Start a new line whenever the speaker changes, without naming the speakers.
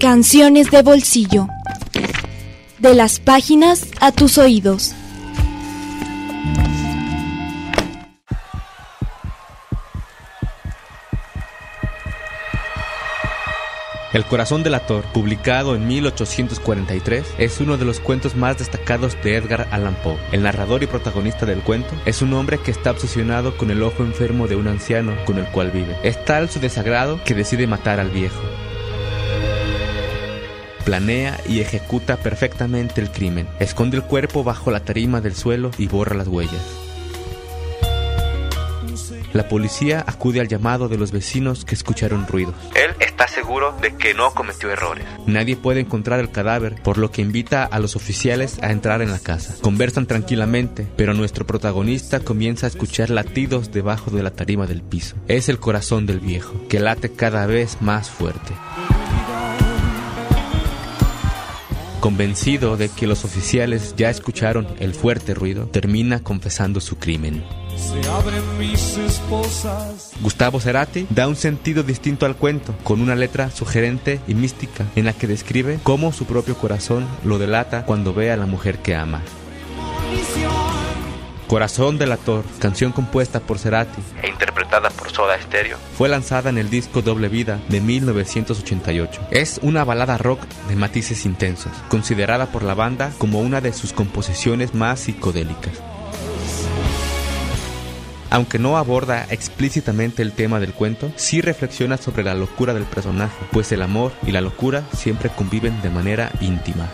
Canciones de bolsillo. De las páginas a tus oídos.
El corazón del ator, publicado en 1843, es uno de los cuentos más destacados de Edgar Allan Poe. El narrador y protagonista del cuento es un hombre que está obsesionado con el ojo enfermo de un anciano con el cual vive. Es tal su desagrado que decide matar al viejo. Planea y ejecuta perfectamente el crimen. Esconde el cuerpo bajo la tarima del suelo y borra las huellas. La policía acude al llamado de los vecinos que escucharon ruidos. Él está seguro de que no cometió errores. Nadie puede encontrar el cadáver, por lo que invita a los oficiales a entrar en la casa. Conversan tranquilamente, pero nuestro protagonista comienza a escuchar latidos debajo de la tarima del piso. Es el corazón del viejo, que late cada vez más fuerte. Convencido de que los oficiales ya escucharon el fuerte ruido, termina confesando su crimen. Gustavo Cerati da un sentido distinto al cuento, con una letra sugerente y mística en la que describe cómo su propio corazón lo delata cuando ve a la mujer que ama. Corazón del Ator, canción compuesta por Cerati e interpretada por Soda Stereo, fue lanzada en el disco Doble Vida de 1988. Es una balada rock de matices intensos, considerada por la banda como una de sus composiciones más psicodélicas. Aunque no aborda explícitamente el tema del cuento, sí reflexiona sobre la locura del personaje, pues el amor y la locura siempre conviven de manera íntima.